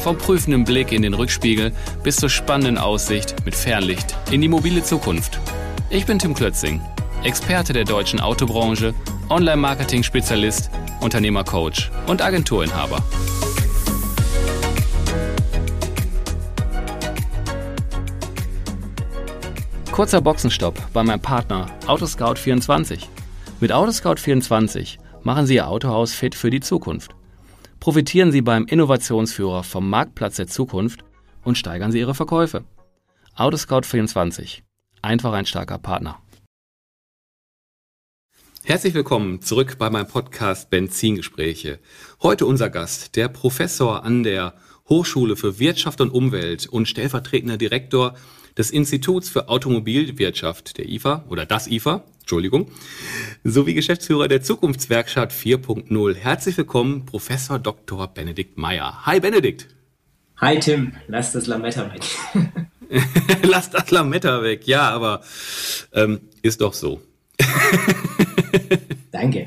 Vom prüfenden Blick in den Rückspiegel bis zur spannenden Aussicht mit Fernlicht in die mobile Zukunft. Ich bin Tim Klötzing, Experte der deutschen Autobranche, Online-Marketing-Spezialist, Unternehmercoach und Agenturinhaber. Kurzer Boxenstopp bei meinem Partner Autoscout24. Mit Autoscout24 machen Sie Ihr Autohaus fit für die Zukunft. Profitieren Sie beim Innovationsführer vom Marktplatz der Zukunft und steigern Sie Ihre Verkäufe. Autoscout24. Einfach ein starker Partner. Herzlich willkommen zurück bei meinem Podcast Benzingespräche. Heute unser Gast, der Professor an der Hochschule für Wirtschaft und Umwelt und stellvertretender Direktor des Instituts für Automobilwirtschaft, der IFA oder das IFA, Entschuldigung, sowie Geschäftsführer der Zukunftswerkstatt 4.0. Herzlich willkommen, Professor Dr. Benedikt Meyer. Hi Benedikt. Hi Tim, lass das Lametta weg. lass das Lametta weg, ja, aber ähm, ist doch so. Danke.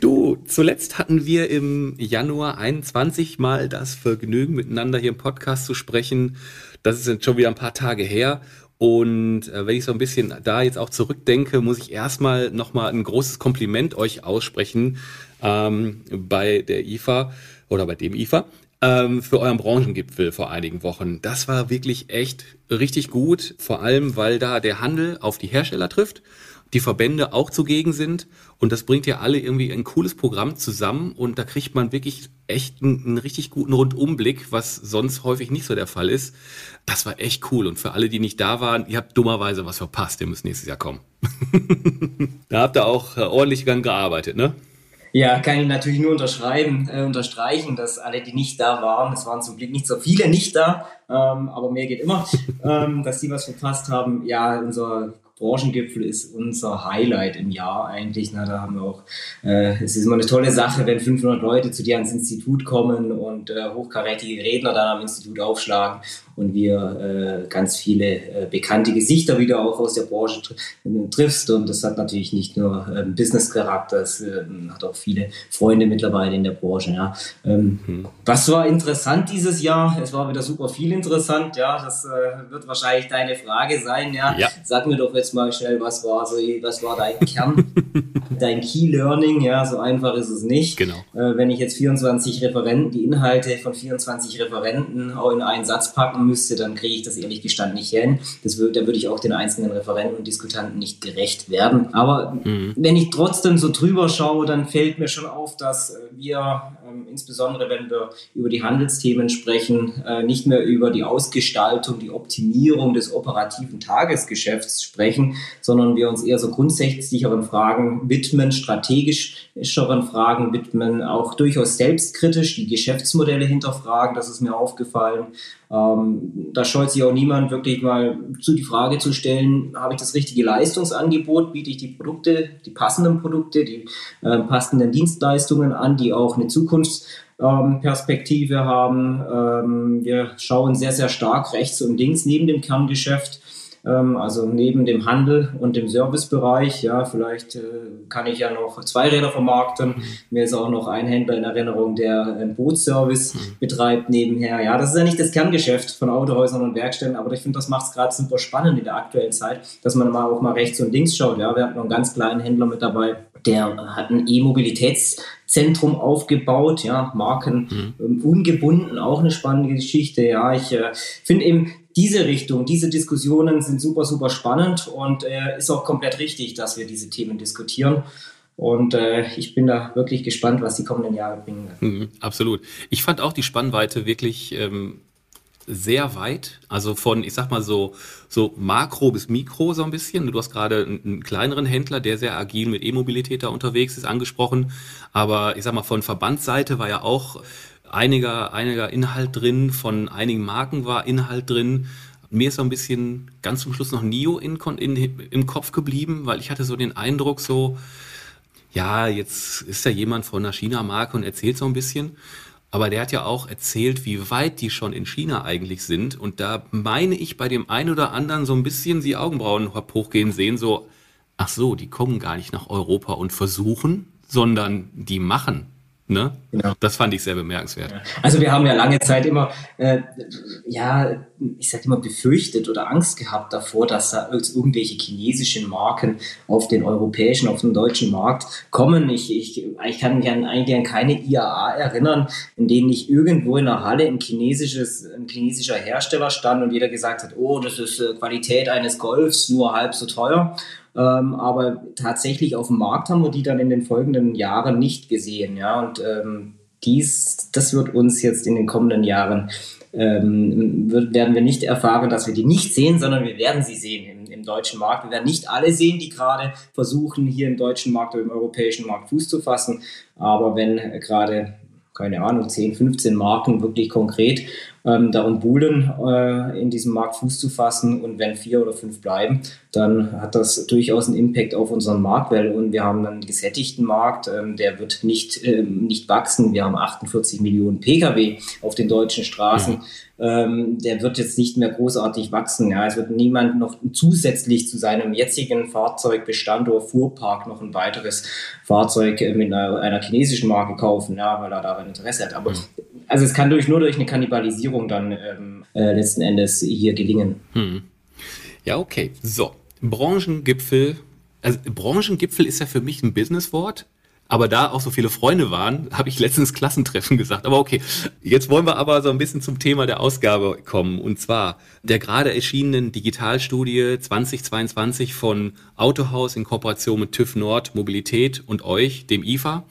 Du, zuletzt hatten wir im Januar 21 mal das Vergnügen, miteinander hier im Podcast zu sprechen. Das ist jetzt schon wieder ein paar Tage her. Und äh, wenn ich so ein bisschen da jetzt auch zurückdenke, muss ich erstmal nochmal ein großes Kompliment euch aussprechen ähm, bei der IFA oder bei dem IFA ähm, für euren Branchengipfel vor einigen Wochen. Das war wirklich echt richtig gut, vor allem weil da der Handel auf die Hersteller trifft die Verbände auch zugegen sind. Und das bringt ja alle irgendwie ein cooles Programm zusammen und da kriegt man wirklich echt einen, einen, richtig guten Rundumblick, was sonst häufig nicht so der Fall ist. Das war echt cool. Und für alle, die nicht da waren, ihr habt dummerweise was verpasst. Ihr müsst nächstes Jahr kommen. da habt ihr auch äh, ordentlich dran gearbeitet, ne? Ja, kann ich natürlich nur unterschreiben, äh, unterstreichen, dass alle, die nicht da waren, es waren zum Glück nicht so viele nicht da, ähm, aber mehr geht immer, ähm, dass die was verpasst haben. Ja, unser Branchengipfel ist unser Highlight im Jahr eigentlich. Na, da haben wir auch, äh, es ist immer eine tolle Sache, wenn 500 Leute zu dir ans Institut kommen und äh, hochkarätige Redner dann am Institut aufschlagen und wir äh, ganz viele äh, bekannte Gesichter wieder auch aus der Branche tr triffst. Und das hat natürlich nicht nur ähm, Business-Charakter, es äh, hat auch viele Freunde mittlerweile in der Branche. Ja. Ähm, mhm. Was war interessant dieses Jahr? Es war wieder super viel interessant. Ja, das äh, wird wahrscheinlich deine Frage sein. Ja. ja. Sag mir doch jetzt mal schnell, was war so, was war dein Kern, dein Key Learning? Ja, so einfach ist es nicht. Genau. Äh, wenn ich jetzt 24 Referenten, die Inhalte von 24 Referenten auch in einen Satz packen müsste, dann kriege ich das ehrlich gestanden nicht hin. Das würde, da würde ich auch den einzelnen Referenten und Diskutanten nicht gerecht werden. Aber mhm. wenn ich trotzdem so drüber schaue, dann fällt mir schon auf, dass wir, ähm, insbesondere wenn wir über die Handelsthemen sprechen, äh, nicht mehr über die Ausgestaltung, die Optimierung des operativen Tagesgeschäfts sprechen, sondern wir uns eher so grundsätzlicheren Fragen widmen, strategischeren Fragen widmen, auch durchaus selbstkritisch die Geschäftsmodelle hinterfragen. Das ist mir aufgefallen. Ähm, da scheut sich auch niemand wirklich mal zu die Frage zu stellen, habe ich das richtige Leistungsangebot, biete ich die Produkte, die passenden Produkte, die äh, passenden Dienstleistungen an, die auch eine Zukunftsperspektive ähm, haben. Ähm, wir schauen sehr, sehr stark rechts und links neben dem Kerngeschäft ähm, also neben dem Handel und dem Servicebereich, ja, vielleicht äh, kann ich ja noch zwei Räder vermarkten. Mhm. Mir ist auch noch ein Händler in Erinnerung, der einen Bootsservice mhm. betreibt nebenher. Ja, das ist ja nicht das Kerngeschäft von Autohäusern und Werkstätten, aber ich finde, das macht es gerade super spannend in der aktuellen Zeit, dass man mal auch mal rechts und links schaut. Ja, wir hatten noch einen ganz kleinen Händler mit dabei, der hat ein E-Mobilitätszentrum aufgebaut, ja, Marken mhm. Ähm, ungebunden, auch eine spannende Geschichte. Ja, ich äh, finde eben, diese Richtung, diese Diskussionen sind super, super spannend und äh, ist auch komplett richtig, dass wir diese Themen diskutieren. Und äh, ich bin da wirklich gespannt, was die kommenden Jahre bringen werden. Mhm, absolut. Ich fand auch die Spannweite wirklich ähm, sehr weit. Also von, ich sag mal so, so Makro bis Mikro so ein bisschen. Du hast gerade einen, kleineren Händler, der sehr agil mit E-Mobilität da unterwegs ist, angesprochen. Aber ich sag mal, von Verbandsseite war ja auch einiger, einiger Inhalt drin, von einigen Marken war Inhalt drin. Mir ist so ein bisschen ganz zum Schluss noch Nio in, in, im Kopf geblieben, weil ich hatte so den Eindruck, so, ja, jetzt ist da jemand von einer China-Marke und erzählt so ein bisschen. Aber der hat ja auch erzählt, wie weit die schon in China eigentlich sind. Und da meine ich bei dem einen oder anderen so ein bisschen die Augenbrauen hochgehen sehen, so, ach so, die kommen gar nicht nach Europa und versuchen, sondern die machen. Ne? Genau. Das fand ich sehr bemerkenswert. Also wir haben ja lange Zeit immer, äh, ja, ich sag immer befürchtet oder Angst gehabt davor, dass da irgendwelche chinesischen Marken auf den europäischen, auf den deutschen Markt kommen. Ich, ich, ich kann mich an, eigentlich an keine IAA erinnern, in denen nicht irgendwo in der Halle ein, chinesisches, ein chinesischer Hersteller stand und jeder gesagt hat, oh, das ist äh, Qualität eines Golfs, nur halb so teuer. Ähm, aber tatsächlich auf dem Markt haben wir die dann in den folgenden Jahren nicht gesehen. Ja? Und ähm, dies, das wird uns jetzt in den kommenden Jahren, ähm, wird, werden wir nicht erfahren, dass wir die nicht sehen, sondern wir werden sie sehen im, im deutschen Markt. Wir werden nicht alle sehen, die gerade versuchen, hier im deutschen Markt oder im europäischen Markt Fuß zu fassen. Aber wenn gerade keine Ahnung, 10, 15 Marken wirklich konkret ähm, darum buhlen, äh, in diesem Markt Fuß zu fassen. Und wenn vier oder fünf bleiben, dann hat das durchaus einen Impact auf unseren Markt, weil und wir haben einen gesättigten Markt, ähm, der wird nicht, ähm, nicht wachsen. Wir haben 48 Millionen Pkw auf den deutschen Straßen. Ja. Ähm, der wird jetzt nicht mehr großartig wachsen. Ja. Es wird niemand noch zusätzlich zu seinem jetzigen Fahrzeugbestand oder Fuhrpark noch ein weiteres Fahrzeug mit einer, einer chinesischen Marke kaufen, ja, weil er daran Interesse hat. Aber mhm also es kann durch, nur durch eine Kannibalisierung dann ähm, äh, letzten Endes hier gelingen. Hm. Ja, okay. So, Branchengipfel. Also Branchengipfel ist ja für mich ein Businesswort. Aber da auch so viele Freunde waren, habe ich letztens Klassentreffen gesagt. Aber okay, jetzt wollen wir aber so ein bisschen zum Thema der Ausgabe kommen. Und zwar der gerade erschienenen Digitalstudie 2022 von Autohaus in Kooperation mit TÜV Nord Mobilität und euch, dem IFA.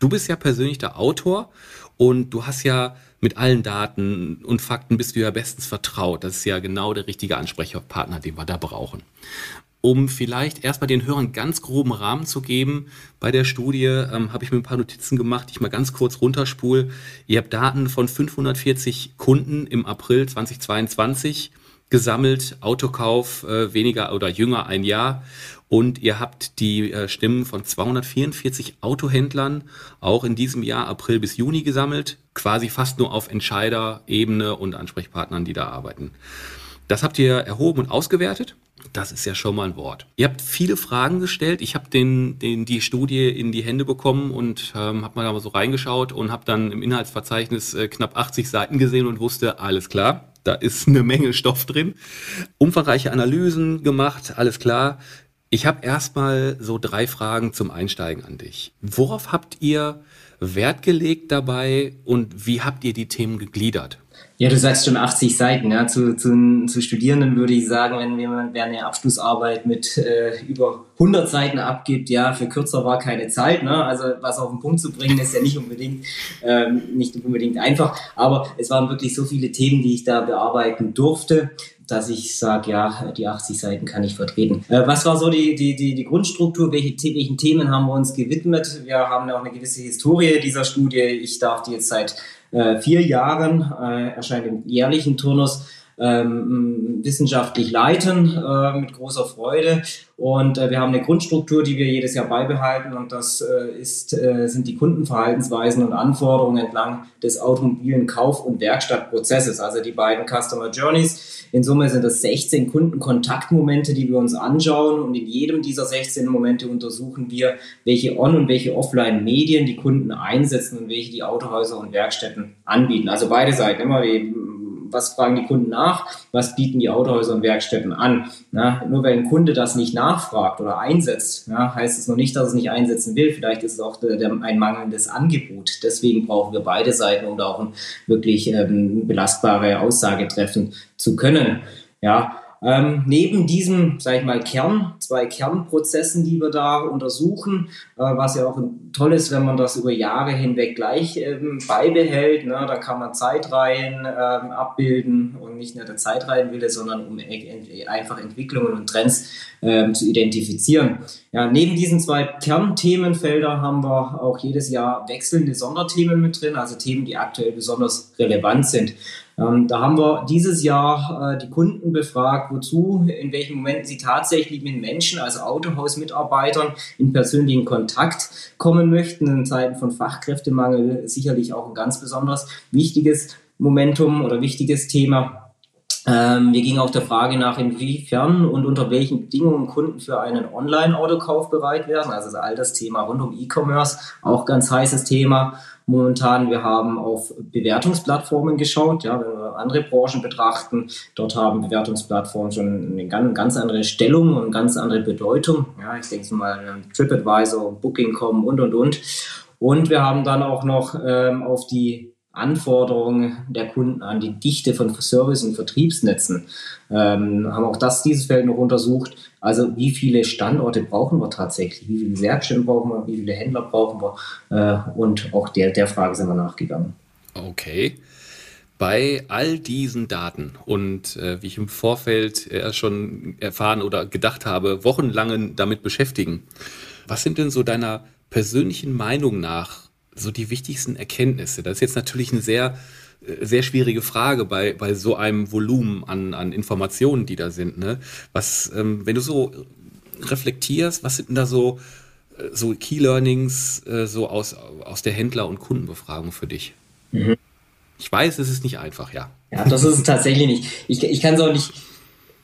Du bist ja persönlich der Autor und du hast ja mit allen Daten und Fakten bist du ja bestens vertraut. Das ist ja genau der richtige Ansprechpartner, den wir da brauchen. Um vielleicht erstmal den Hörern ganz groben Rahmen zu geben, bei der Studie ähm, habe ich mir ein paar Notizen gemacht, die ich mal ganz kurz runterspule. Ihr habt Daten von 540 Kunden im April 2022 gesammelt, Autokauf äh, weniger oder jünger ein Jahr und ihr habt die äh, Stimmen von 244 Autohändlern auch in diesem Jahr April bis Juni gesammelt, quasi fast nur auf Entscheiderebene und Ansprechpartnern, die da arbeiten. Das habt ihr erhoben und ausgewertet. Das ist ja schon mal ein Wort. Ihr habt viele Fragen gestellt. Ich habe den, den, die Studie in die Hände bekommen und ähm, habe mal da mal so reingeschaut und habe dann im Inhaltsverzeichnis äh, knapp 80 Seiten gesehen und wusste, alles klar, da ist eine Menge Stoff drin. Umfangreiche Analysen gemacht, alles klar. Ich habe erstmal so drei Fragen zum Einsteigen an dich. Worauf habt ihr Wert gelegt dabei und wie habt ihr die Themen gegliedert? Ja, du sagst schon 80 Seiten. Ja. Zu, zu, zu Studierenden würde ich sagen, wenn jemand eine Abschlussarbeit mit äh, über 100 Seiten abgibt, ja, für kürzer war keine Zeit. Ne? Also was auf den Punkt zu bringen, ist ja nicht unbedingt, ähm, nicht unbedingt einfach. Aber es waren wirklich so viele Themen, die ich da bearbeiten durfte dass ich sage, ja, die 80 Seiten kann ich vertreten. Äh, was war so die, die, die, die Grundstruktur? Welche, welchen Themen haben wir uns gewidmet? Wir haben ja auch eine gewisse Historie dieser Studie. Ich darf die jetzt seit äh, vier Jahren, äh, erscheint im jährlichen Turnus, ähm, wissenschaftlich leiten äh, mit großer Freude. Und äh, wir haben eine Grundstruktur, die wir jedes Jahr beibehalten und das äh, ist, äh, sind die Kundenverhaltensweisen und Anforderungen entlang des automobilen Kauf- und Werkstattprozesses, also die beiden Customer Journeys. In Summe sind das 16 Kundenkontaktmomente, die wir uns anschauen und in jedem dieser 16 Momente untersuchen wir, welche On- und welche Offline-Medien die Kunden einsetzen und welche die Autohäuser und Werkstätten anbieten. Also beide Seiten, immer die was fragen die Kunden nach, was bieten die Autohäuser und Werkstätten an. Na, nur weil ein Kunde das nicht nachfragt oder einsetzt, ja, heißt es noch nicht, dass es nicht einsetzen will. Vielleicht ist es auch der, der, ein mangelndes Angebot. Deswegen brauchen wir beide Seiten, um da auch wirklich ähm, belastbare Aussage treffen zu können. Ja, ähm, neben diesem, sage ich mal, Kern, zwei Kernprozessen, die wir da untersuchen, äh, was ja auch toll ist, wenn man das über Jahre hinweg gleich ähm, beibehält, ne, da kann man Zeitreihen ähm, abbilden und nicht nur der Zeitreihenwille, sondern um e einfach Entwicklungen und Trends ähm, zu identifizieren. Ja, neben diesen zwei Kernthemenfelder haben wir auch jedes Jahr wechselnde Sonderthemen mit drin, also Themen, die aktuell besonders relevant sind. Ähm, da haben wir dieses Jahr äh, die Kunden befragt, wozu, in welchen Momenten sie tatsächlich mit Menschen, also Autohausmitarbeitern, in persönlichen Kontakt kommen möchten. In Zeiten von Fachkräftemangel sicherlich auch ein ganz besonders wichtiges Momentum oder wichtiges Thema. Ähm, wir gingen auch der Frage nach, inwiefern und unter welchen Bedingungen Kunden für einen Online-Autokauf bereit wären. Also all das Thema rund um E-Commerce, auch ganz heißes Thema momentan. Wir haben auf Bewertungsplattformen geschaut, ja, wenn wir andere Branchen betrachten. Dort haben Bewertungsplattformen schon eine ganz, ganz andere Stellung und ganz andere Bedeutung. Ja, ich denke mal TripAdvisor, Booking.com und, und, und. Und wir haben dann auch noch ähm, auf die Anforderungen der Kunden an die Dichte von Service- und Vertriebsnetzen. Ähm, haben auch das, dieses Feld noch untersucht. Also wie viele Standorte brauchen wir tatsächlich? Wie viele Werkstätten brauchen wir? Wie viele Händler brauchen wir? Äh, und auch der, der Frage sind wir nachgegangen. Okay. Bei all diesen Daten und äh, wie ich im Vorfeld äh, schon erfahren oder gedacht habe, wochenlangen damit beschäftigen, was sind denn so deiner persönlichen Meinung nach so die wichtigsten Erkenntnisse? Das ist jetzt natürlich eine sehr, äh, sehr schwierige Frage bei, bei so einem Volumen an, an Informationen, die da sind. Ne? Was, ähm, wenn du so reflektierst, was sind denn da so, äh, so Key Learnings äh, so aus, aus der Händler- und Kundenbefragung für dich? Mhm. Ich weiß, es ist nicht einfach, ja. Ja, das ist es tatsächlich nicht. Ich, ich kann es auch nicht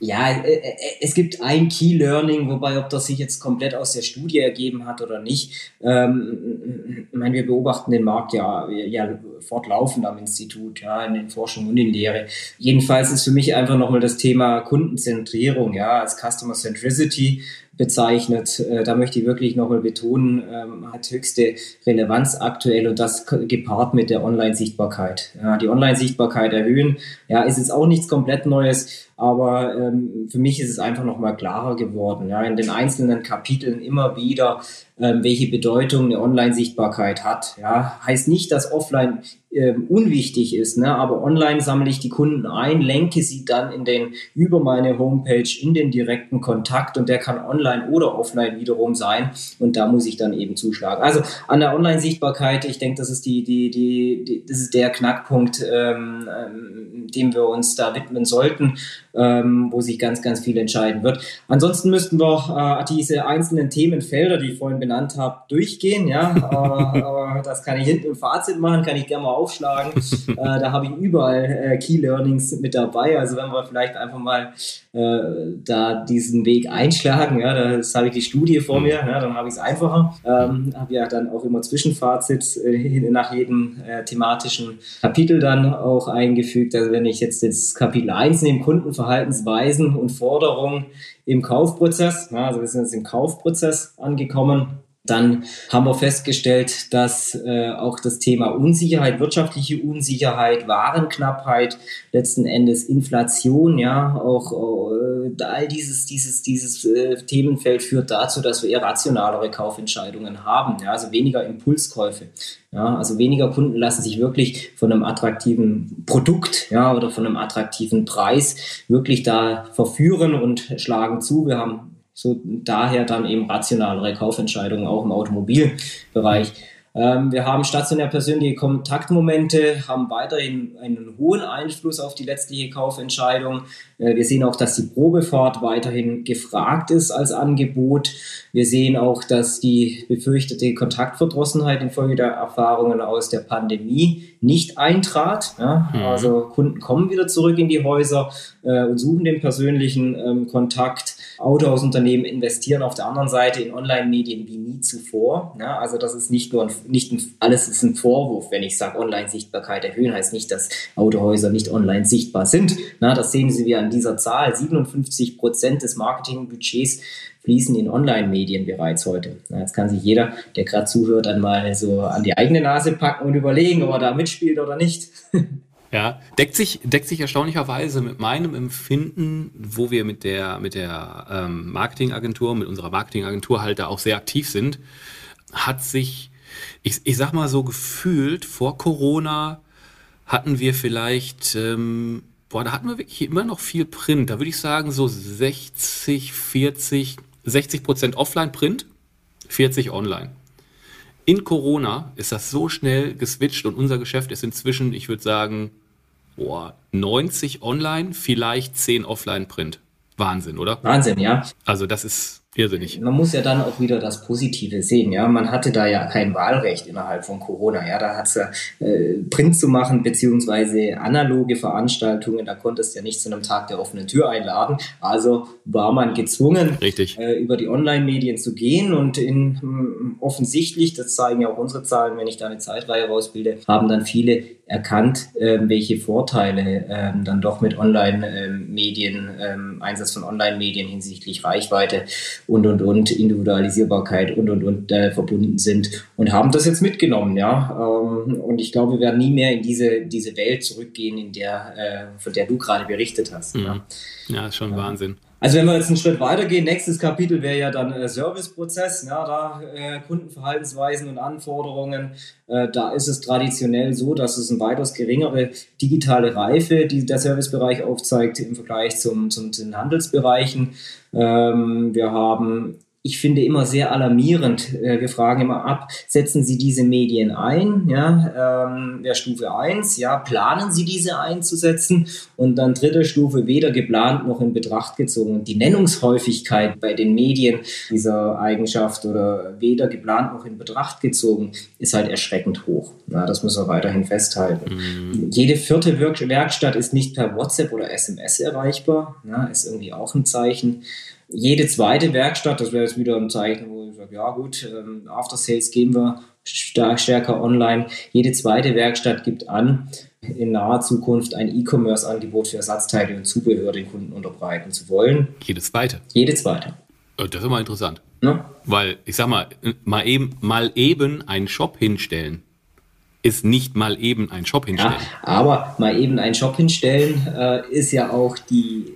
ja, äh, äh, es gibt ein Key Learning, wobei ob das sich jetzt komplett aus der Studie ergeben hat oder nicht. Ähm, ich meine, wir beobachten den Markt ja, ja fortlaufend am Institut, ja, in den Forschungen und in Lehre. Jedenfalls ist für mich einfach nochmal das Thema Kundenzentrierung, ja, als Customer Centricity bezeichnet. Äh, da möchte ich wirklich nochmal betonen, ähm, hat höchste Relevanz aktuell und das gepaart mit der Online-Sichtbarkeit. Ja, die Online-Sichtbarkeit erhöhen, ja, ist jetzt auch nichts komplett Neues, aber ähm, für mich ist es einfach nochmal klarer geworden. Ja, in den einzelnen Kapiteln immer wieder welche Bedeutung eine Online-Sichtbarkeit hat. Ja, heißt nicht, dass offline ähm, unwichtig ist, ne? aber online sammle ich die Kunden ein, lenke sie dann in den über meine Homepage in den direkten Kontakt und der kann online oder offline wiederum sein und da muss ich dann eben zuschlagen. Also an der Online-Sichtbarkeit, ich denke, das ist die, die, die, die, das ist der Knackpunkt, ähm, ähm, dem wir uns da widmen sollten, ähm, wo sich ganz, ganz viel entscheiden wird. Ansonsten müssten wir äh, diese einzelnen Themenfelder, die ich vorhin benannt habe, durchgehen. Ja, äh, das kann ich hinten im Fazit machen, kann ich gerne mal aufschlagen. äh, da habe ich überall äh, Key Learnings mit dabei. Also wenn wir vielleicht einfach mal äh, da diesen Weg einschlagen, ja, das habe ich die Studie vor mir, ja, dann habe ich es einfacher. Ähm, habe ja dann auch immer Zwischenfazit äh, nach jedem äh, thematischen Kapitel dann auch eingefügt. Also wenn ich jetzt das Kapitel 1 nehme, Kundenverhaltensweisen und Forderungen im Kaufprozess. Ja, also wir sind jetzt im Kaufprozess angekommen. Dann haben wir festgestellt, dass äh, auch das Thema Unsicherheit, wirtschaftliche Unsicherheit, Warenknappheit, letzten Endes Inflation, ja, auch äh, all dieses, dieses, dieses äh, Themenfeld führt dazu, dass wir eher rationalere Kaufentscheidungen haben, ja, also weniger Impulskäufe. Ja, also weniger Kunden lassen sich wirklich von einem attraktiven Produkt ja, oder von einem attraktiven Preis wirklich da verführen und schlagen zu. Wir haben so daher dann eben rationalere Kaufentscheidungen auch im Automobilbereich. Ähm, wir haben stationär persönliche Kontaktmomente, haben weiterhin einen hohen Einfluss auf die letztliche Kaufentscheidung. Äh, wir sehen auch, dass die Probefahrt weiterhin gefragt ist als Angebot. Wir sehen auch, dass die befürchtete Kontaktverdrossenheit infolge der Erfahrungen aus der Pandemie nicht eintrat. Ja? Mhm. Also Kunden kommen wieder zurück in die Häuser äh, und suchen den persönlichen ähm, Kontakt. Autohausunternehmen investieren auf der anderen Seite in Online-Medien wie nie zuvor. Ja? Also das ist nicht nur ein, nicht ein, alles ist ein Vorwurf, wenn ich sage, Online-Sichtbarkeit erhöhen, heißt nicht, dass Autohäuser nicht online sichtbar sind. Na, das sehen Sie wie an dieser Zahl. 57 Prozent des Marketingbudgets fließen in Online-Medien bereits heute. Jetzt kann sich jeder, der gerade zuhört, dann mal so an die eigene Nase packen und überlegen, ob er da mitspielt oder nicht. Ja, deckt sich, deckt sich erstaunlicherweise mit meinem Empfinden, wo wir mit der, mit der ähm, Marketingagentur, mit unserer Marketingagentur halt da auch sehr aktiv sind, hat sich, ich, ich sag mal so gefühlt, vor Corona hatten wir vielleicht ähm, boah, da hatten wir wirklich immer noch viel Print. Da würde ich sagen, so 60, 40, 60 Prozent Offline-Print, 40 online. In Corona ist das so schnell geswitcht und unser Geschäft ist inzwischen, ich würde sagen, boah, 90 online, vielleicht 10 offline Print. Wahnsinn, oder? Wahnsinn, ja. Also das ist irrsinnig. Man muss ja dann auch wieder das Positive sehen, ja. Man hatte da ja kein Wahlrecht innerhalb von Corona, ja. Da hat es ja äh, Print zu machen, beziehungsweise analoge Veranstaltungen, da konntest du ja nicht zu einem Tag der offenen Tür einladen. Also war man gezwungen, Richtig. Äh, über die Online-Medien zu gehen und in, hm, offensichtlich, das zeigen ja auch unsere Zahlen, wenn ich da eine Zeitreihe rausbilde, haben dann viele erkannt, äh, welche Vorteile ähm, dann doch mit Online-Medien, ähm, Einsatz von Online-Medien hinsichtlich Reichweite und und und Individualisierbarkeit und und und äh, verbunden sind und haben das jetzt mitgenommen, ja. Ähm, und ich glaube, wir werden nie mehr in diese diese Welt zurückgehen, in der äh, von der du gerade berichtet hast. Mhm. Ja. ja, ist schon ja. Wahnsinn. Also wenn wir jetzt einen Schritt weitergehen, nächstes Kapitel wäre ja dann äh, Serviceprozess, ja, da äh, Kundenverhaltensweisen und Anforderungen. Äh, da ist es traditionell so, dass es eine weitaus geringere digitale Reife, die der Servicebereich aufzeigt im Vergleich zum, zum, zu den Handelsbereichen. Ähm, wir haben ich finde immer sehr alarmierend. Äh, wir fragen immer ab, setzen Sie diese Medien ein? Ja, ähm, der Stufe 1, ja, planen Sie diese einzusetzen? Und dann dritte Stufe, weder geplant noch in Betracht gezogen. Die Nennungshäufigkeit bei den Medien dieser Eigenschaft oder weder geplant noch in Betracht gezogen ist halt erschreckend hoch. Ja, das müssen wir weiterhin festhalten. Mhm. Jede vierte Werkstatt ist nicht per WhatsApp oder SMS erreichbar. Ja, ist irgendwie auch ein Zeichen jede zweite Werkstatt, das wäre jetzt wieder ein Zeichen, wo ich sage, ja gut, ähm, After Sales gehen wir stark, stärker online. Jede zweite Werkstatt gibt an, in naher Zukunft ein E-Commerce-Angebot für Ersatzteile und Zubehör den Kunden unterbreiten zu wollen. Jede zweite? Jede zweite. Äh, das ist immer interessant. Ne? Weil, ich sag mal, mal eben, mal eben einen Shop hinstellen ist nicht mal eben ein Shop hinstellen. Ja, aber mal eben einen Shop hinstellen äh, ist ja auch die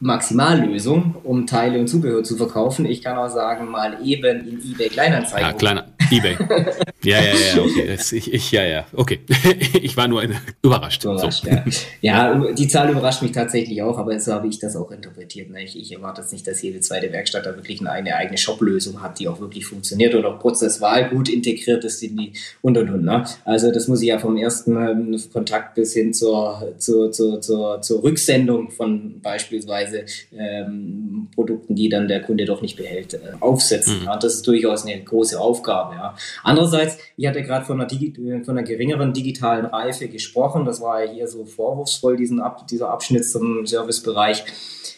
Maximallösung, um Teile und Zubehör zu verkaufen. Ich kann auch sagen, mal eben in eBay Kleinanzeigen. Ja, kleiner eBay. ja, ja, ja, okay. Ich, ich, ja, ja, okay. ich war nur überrascht. überrascht so. ja. ja. die Zahl überrascht mich tatsächlich auch, aber so habe ich das auch interpretiert. Ne? Ich, ich erwarte jetzt nicht, dass jede zweite Werkstatt da wirklich eine, eigene Shop-Lösung hat, die auch wirklich funktioniert und auch prozesswahl gut integriert ist in die und und und. Ne? Also das muss ich ja vom ersten ähm, Kontakt bis hin zur, zur, zur, zur, zur Rücksendung von beispielsweise beziehungsweise ähm, Produkten, die dann der Kunde doch nicht behält, äh, aufsetzen. Mhm. Ja, das ist durchaus eine große Aufgabe. Ja. Andererseits, ich hatte gerade von, von einer, geringeren digitalen Reife gesprochen. Das war ja hier so vorwurfsvoll, diesen Ab, dieser Abschnitt zum Servicebereich.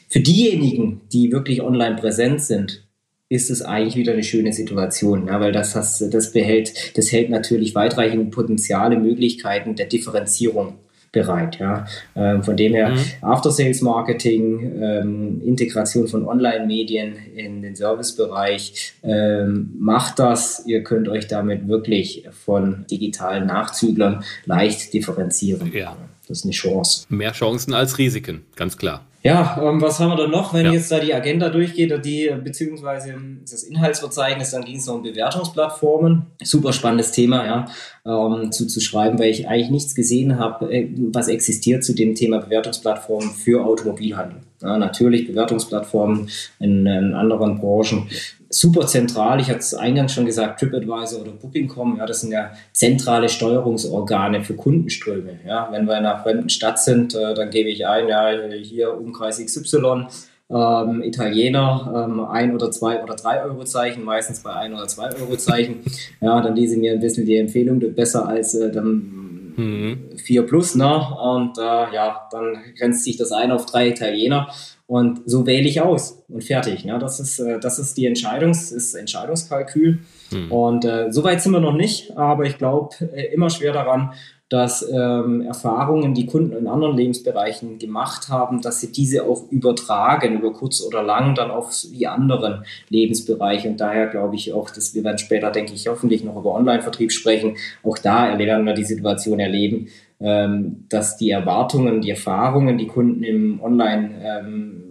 Für diejenigen, die wirklich online präsent sind, ist es eigentlich wieder eine schöne Situation, ja, weil das, das, das behält, das hält natürlich weitreichende Potenziale, Möglichkeiten der Differenzierung bereit. Ja. Ähm, von dem her mhm. After-Sales-Marketing, ähm, Integration von Online-Medien in den Servicebereich, ähm, macht das. Ihr könnt euch damit wirklich von digitalen Nachzüglern leicht differenzieren. Ja. Das ist eine Chance. Mehr Chancen als Risiken, ganz klar. Ja, ähm, was haben wir da noch, wenn ja. jetzt da die Agenda durchgeht, die beziehungsweise das Inhaltsverzeichnis, dann ging es noch um Bewertungsplattformen. Super spannendes Thema, ja, ähm, zu, zu schreiben, weil ich eigentlich nichts gesehen habe, äh, was existiert zu dem Thema Bewertungsplattformen für Automobilhandel. Ja, natürlich Bewertungsplattformen in, in anderen Branchen super zentral. Ich hatte es eingangs schon gesagt, TripAdvisor oder Booking.com, ja, das sind ja zentrale Steuerungsorgane für Kundenströme. Ja. Wenn wir in einer fremden Stadt sind, äh, dann gebe ich ein, ja, hier Umkreis XY, ähm, Italiener, ähm, ein oder zwei oder drei Euro Zeichen, meistens bei ein oder zwei Euro Zeichen. Ja, dann lese mir ein bisschen die Empfehlung, besser als äh, dann mhm. 4 plus, ne? Und äh, ja, dann grenzt sich das ein auf drei Italiener. Und so wähle ich aus und fertig. Ne? Das, ist, äh, das ist die Entscheidungs-, ist Entscheidungskalkül. Hm. Und äh, so weit sind wir noch nicht, aber ich glaube äh, immer schwer daran, dass ähm, Erfahrungen, die Kunden in anderen Lebensbereichen gemacht haben, dass sie diese auch übertragen, über kurz oder lang, dann auf die anderen Lebensbereiche. Und daher glaube ich auch, dass wir werden später, denke ich, hoffentlich noch über Online-Vertrieb sprechen. Auch da werden wir die Situation erleben, ähm, dass die Erwartungen, die Erfahrungen, die Kunden im Online-Vertrieb, ähm,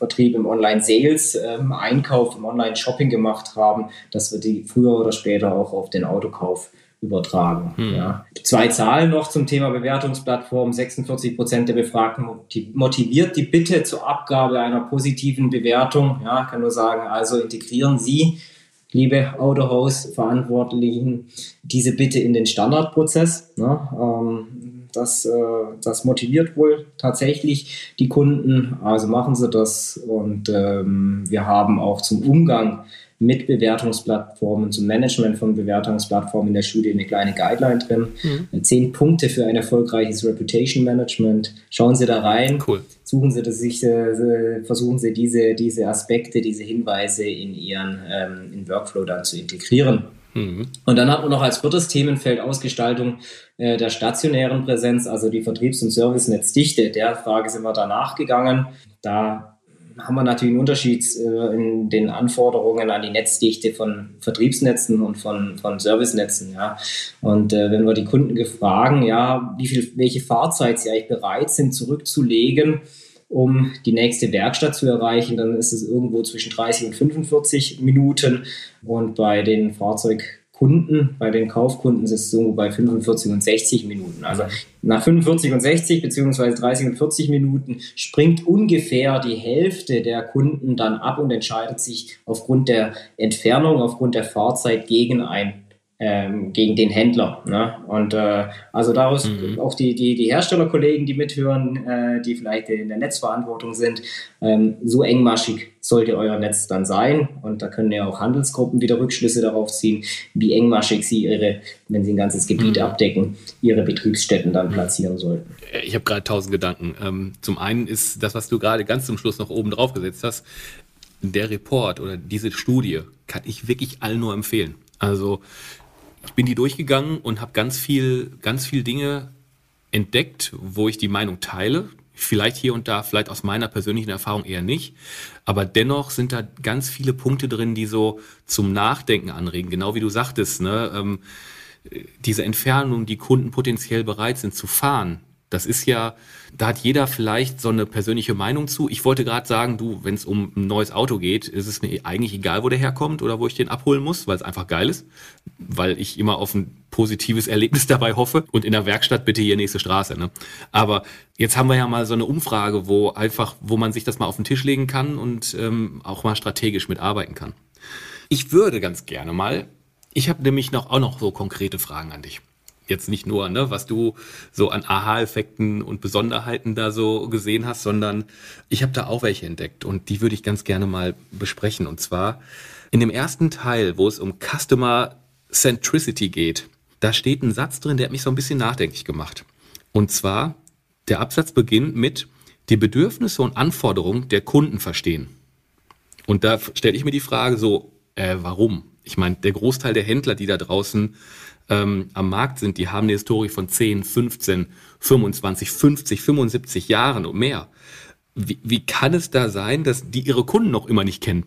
im Online-Sales, ähm, Einkauf, im Online-Shopping gemacht haben, dass wir die früher oder später auch auf den Autokauf übertragen. Hm. Ja. Zwei Zahlen noch zum Thema Bewertungsplattform. 46 Prozent der Befragten motiviert die Bitte zur Abgabe einer positiven Bewertung. Ja, kann nur sagen, also integrieren Sie liebe Autohaus-Verantwortlichen, diese bitte in den Standardprozess. Ne? Ähm, das, äh, das motiviert wohl tatsächlich die Kunden. Also machen sie das. Und ähm, wir haben auch zum Umgang mit Bewertungsplattformen, zum Management von Bewertungsplattformen in der Studie eine kleine Guideline drin. Mhm. Zehn Punkte für ein erfolgreiches Reputation Management. Schauen Sie da rein. Cool. Suchen Sie das sich, äh, versuchen Sie diese, diese Aspekte, diese Hinweise in Ihren ähm, in Workflow dann zu integrieren. Mhm. Und dann hat man noch als viertes Themenfeld Ausgestaltung äh, der stationären Präsenz, also die Vertriebs- und Servicenetzdichte. Der Frage sind wir danach gegangen. Da haben wir natürlich einen Unterschied äh, in den Anforderungen an die Netzdichte von Vertriebsnetzen und von, von Servicenetzen. Ja. Und äh, wenn wir die Kunden gefragen, ja, wie viel, welche Fahrzeit sie eigentlich bereit sind zurückzulegen, um die nächste Werkstatt zu erreichen, dann ist es irgendwo zwischen 30 und 45 Minuten. Und bei den Fahrzeug Kunden, bei den Kaufkunden ist es so bei 45 und 60 Minuten. Also nach 45 und 60 beziehungsweise 30 und 40 Minuten springt ungefähr die Hälfte der Kunden dann ab und entscheidet sich aufgrund der Entfernung, aufgrund der Fahrzeit gegen ein ähm, gegen den Händler. Ne? Und äh, also daraus mhm. auch die, die, die Herstellerkollegen, die mithören, äh, die vielleicht in der Netzverantwortung sind, ähm, so engmaschig sollte euer Netz dann sein. Und da können ja auch Handelsgruppen wieder Rückschlüsse darauf ziehen, wie engmaschig sie ihre, wenn sie ein ganzes Gebiet mhm. abdecken, ihre Betriebsstätten dann platzieren sollten. Äh, ich habe gerade tausend Gedanken. Ähm, zum einen ist das, was du gerade ganz zum Schluss noch oben drauf gesetzt hast, der Report oder diese Studie kann ich wirklich allen nur empfehlen. Also ich bin die durchgegangen und habe ganz viel, ganz viel Dinge entdeckt, wo ich die Meinung teile. Vielleicht hier und da, vielleicht aus meiner persönlichen Erfahrung eher nicht. Aber dennoch sind da ganz viele Punkte drin, die so zum Nachdenken anregen. Genau wie du sagtest, ne? Ähm, diese Entfernung, die Kunden potenziell bereit sind zu fahren, das ist ja, da hat jeder vielleicht so eine persönliche Meinung zu. Ich wollte gerade sagen, du, wenn es um ein neues Auto geht, ist es mir eigentlich egal, wo der herkommt oder wo ich den abholen muss, weil es einfach geil ist, weil ich immer auf ein positives Erlebnis dabei hoffe. Und in der Werkstatt bitte hier nächste Straße. Ne? Aber jetzt haben wir ja mal so eine Umfrage, wo einfach, wo man sich das mal auf den Tisch legen kann und ähm, auch mal strategisch mitarbeiten kann. Ich würde ganz gerne mal, ich habe nämlich noch auch noch so konkrete Fragen an dich jetzt nicht nur, ne, was du so an Aha-Effekten und Besonderheiten da so gesehen hast, sondern ich habe da auch welche entdeckt und die würde ich ganz gerne mal besprechen. Und zwar in dem ersten Teil, wo es um Customer Centricity geht, da steht ein Satz drin, der hat mich so ein bisschen nachdenklich gemacht. Und zwar, der Absatz beginnt mit die Bedürfnisse und Anforderungen der Kunden verstehen. Und da stelle ich mir die Frage so, äh, warum? Ich meine, der Großteil der Händler, die da draußen ähm, am Markt sind, die haben eine Historie von 10, 15, 25, 50, 75 Jahren und mehr. Wie, wie kann es da sein, dass die ihre Kunden noch immer nicht kennen?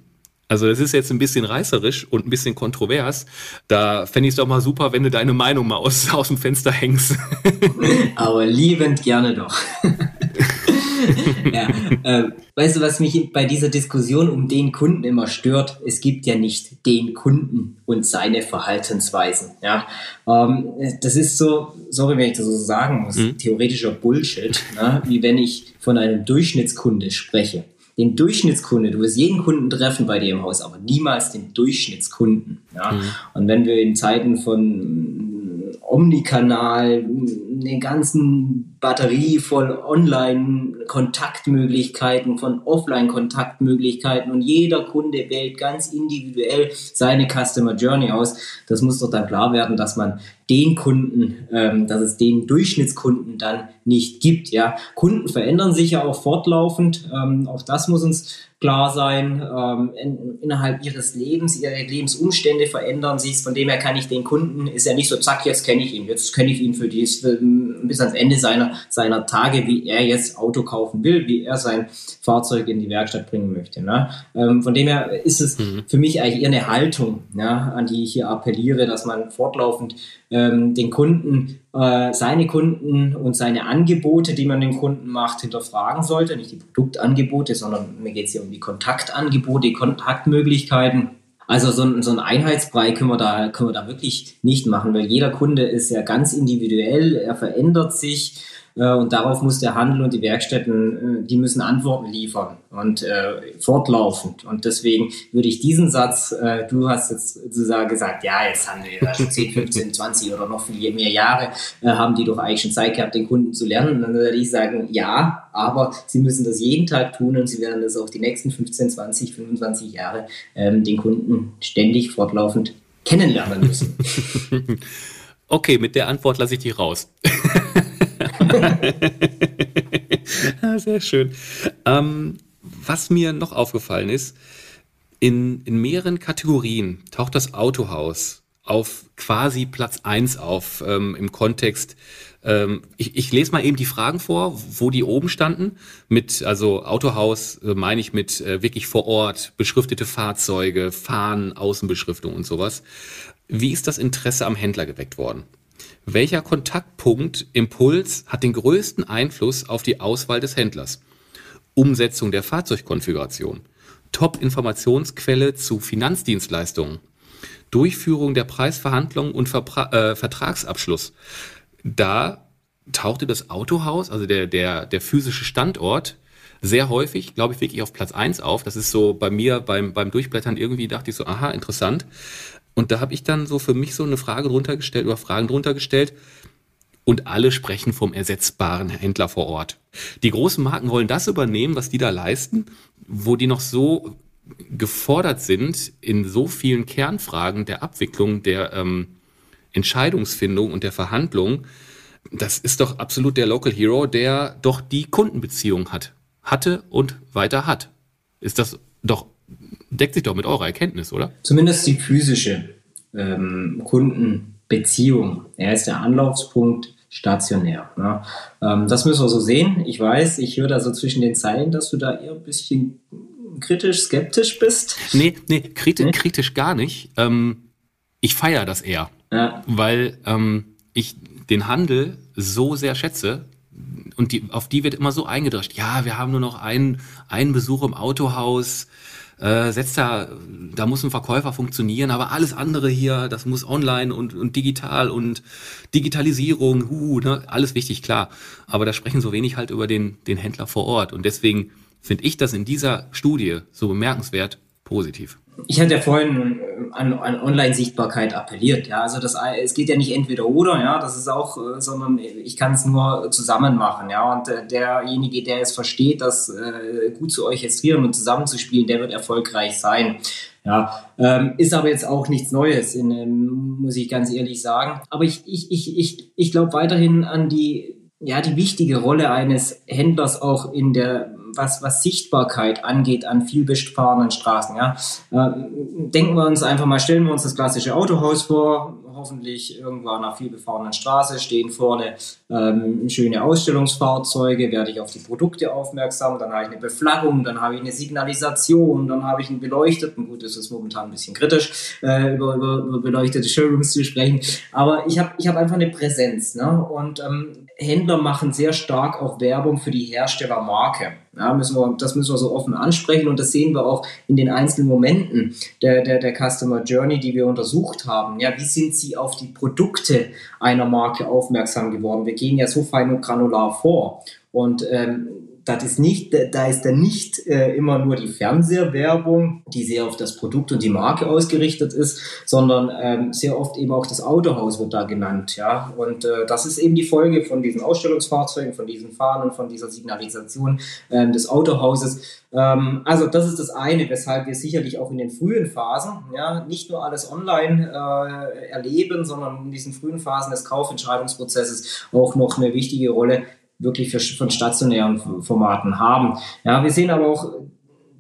Also das ist jetzt ein bisschen reißerisch und ein bisschen kontrovers. Da fände ich es doch mal super, wenn du deine Meinung mal aus, aus dem Fenster hängst. Aber liebend gerne doch. ja, äh, weißt du, was mich bei dieser Diskussion um den Kunden immer stört? Es gibt ja nicht den Kunden und seine Verhaltensweisen. Ja, ähm, das ist so, sorry, wenn ich das so sagen muss, mhm. theoretischer Bullshit, ne? wie wenn ich von einem Durchschnittskunde spreche. Den Durchschnittskunde, du wirst jeden Kunden treffen bei dir im Haus, aber niemals den Durchschnittskunden. Ja? Mhm. Und wenn wir in Zeiten von Omnikanal, eine ganzen Batterie von Online-Kontaktmöglichkeiten, von Offline-Kontaktmöglichkeiten und jeder Kunde wählt ganz individuell seine Customer Journey aus. Das muss doch dann klar werden, dass man den Kunden, ähm, dass es den Durchschnittskunden dann nicht gibt. Ja, Kunden verändern sich ja auch fortlaufend. Ähm, auch das muss uns klar sein. Ähm, in, innerhalb ihres Lebens, ihre Lebensumstände verändern sich. Von dem her kann ich den Kunden, ist ja nicht so, zack, jetzt kenne ich ihn, jetzt kenne ich ihn für dies, bis ans Ende seiner, seiner Tage, wie er jetzt Auto kaufen will, wie er sein Fahrzeug in die Werkstatt bringen möchte. Ne? Ähm, von dem her ist es mhm. für mich eigentlich eher eine Haltung, ja, an die ich hier appelliere, dass man fortlaufend ähm, den Kunden, äh, seine Kunden und seine Angebote, die man den Kunden macht, hinterfragen sollte. Nicht die Produktangebote, sondern mir geht es hier um die Kontaktangebote, die Kontaktmöglichkeiten. Also so ein, so ein Einheitsbrei können wir, da, können wir da wirklich nicht machen, weil jeder Kunde ist ja ganz individuell, er verändert sich und darauf muss der Handel und die Werkstätten, äh, die müssen Antworten liefern und äh, fortlaufend. Und deswegen würde ich diesen Satz, äh, du hast jetzt sozusagen gesagt, ja, jetzt haben wir ja schon 10, 15, 20 oder noch viel mehr Jahre, äh, haben die doch eigentlich schon Zeit gehabt, den Kunden zu lernen. Und dann würde ich sagen, ja, aber sie müssen das jeden Tag tun und sie werden das auch die nächsten 15, 20, 25 Jahre ähm, den Kunden ständig fortlaufend kennenlernen müssen. okay, mit der Antwort lasse ich dich raus. Sehr schön. Ähm, was mir noch aufgefallen ist, in, in mehreren Kategorien taucht das Autohaus auf quasi Platz 1 auf ähm, im Kontext. Ähm, ich, ich lese mal eben die Fragen vor, wo die oben standen. Mit, also Autohaus äh, meine ich mit äh, wirklich vor Ort, beschriftete Fahrzeuge, Fahnen, Außenbeschriftung und sowas. Wie ist das Interesse am Händler geweckt worden? Welcher Kontaktpunkt, Impuls hat den größten Einfluss auf die Auswahl des Händlers? Umsetzung der Fahrzeugkonfiguration, Top-Informationsquelle zu Finanzdienstleistungen, Durchführung der Preisverhandlungen und Verpra äh, Vertragsabschluss. Da tauchte das Autohaus, also der, der, der physische Standort, sehr häufig, glaube ich, wirklich auf Platz eins auf. Das ist so bei mir beim, beim Durchblättern irgendwie dachte ich so, aha, interessant. Und da habe ich dann so für mich so eine Frage drunter gestellt, oder Fragen drunter gestellt. Und alle sprechen vom ersetzbaren Händler vor Ort. Die großen Marken wollen das übernehmen, was die da leisten, wo die noch so gefordert sind in so vielen Kernfragen der Abwicklung, der ähm, Entscheidungsfindung und der Verhandlung. Das ist doch absolut der Local Hero, der doch die Kundenbeziehung hat, hatte und weiter hat. Ist das doch deckt sich doch mit eurer Erkenntnis, oder? Zumindest die physische ähm, Kundenbeziehung. Er ist der Anlaufspunkt stationär. Ne? Ähm, das müssen wir so sehen. Ich weiß, ich höre da so zwischen den Zeilen, dass du da eher ein bisschen kritisch, skeptisch bist. Nee, nee, kritisch, nee? kritisch gar nicht. Ähm, ich feiere das eher, ja. weil ähm, ich den Handel so sehr schätze, und die, auf die wird immer so eingedrescht. Ja, wir haben nur noch einen, einen Besuch im Autohaus äh, setzt da, da muss ein Verkäufer funktionieren, aber alles andere hier, das muss online und, und digital und Digitalisierung, uh, ne, alles wichtig, klar. Aber da sprechen so wenig halt über den, den Händler vor Ort. Und deswegen finde ich das in dieser Studie so bemerkenswert positiv ich hatte ja vorhin äh, an, an Online-Sichtbarkeit appelliert. Ja, also das, es geht ja nicht entweder oder, ja, das ist auch, äh, sondern ich kann es nur zusammen machen, ja. Und äh, derjenige, der es versteht, das äh, gut zu orchestrieren und zusammenzuspielen, der wird erfolgreich sein. Ja, ähm, ist aber jetzt auch nichts Neues, in, ähm, muss ich ganz ehrlich sagen. Aber ich, ich, ich, ich, ich glaube weiterhin an die, ja, die wichtige Rolle eines Händlers auch in der was, was Sichtbarkeit angeht an vielbefahrenen Straßen. Ja. Äh, denken wir uns einfach mal, stellen wir uns das klassische Autohaus vor, hoffentlich irgendwo an einer vielbefahrenen Straße, stehen vorne ähm, schöne Ausstellungsfahrzeuge, werde ich auf die Produkte aufmerksam, dann habe ich eine Beflaggung, dann habe ich eine Signalisation, dann habe ich einen beleuchteten, gut, das ist momentan ein bisschen kritisch, äh, über, über, über beleuchtete Showrooms zu sprechen, aber ich habe ich hab einfach eine Präsenz ne? und ähm, Händler machen sehr stark auch Werbung für die Herstellermarke. Ja, müssen wir, das müssen wir so offen ansprechen und das sehen wir auch in den einzelnen Momenten der, der, der Customer Journey, die wir untersucht haben. Ja, wie sind sie auf die Produkte einer Marke aufmerksam geworden? Wir gehen ja so fein und granular vor. Und ähm, das ist nicht, da ist dann nicht äh, immer nur die Fernsehwerbung, die sehr auf das Produkt und die Marke ausgerichtet ist, sondern ähm, sehr oft eben auch das Autohaus wird da genannt, ja. Und äh, das ist eben die Folge von diesen Ausstellungsfahrzeugen, von diesen Fahnen, von dieser Signalisation ähm, des Autohauses. Ähm, also das ist das eine, weshalb wir sicherlich auch in den frühen Phasen, ja, nicht nur alles online äh, erleben, sondern in diesen frühen Phasen des Kaufentscheidungsprozesses auch noch eine wichtige Rolle wirklich von stationären Formaten haben. Ja, wir sehen aber auch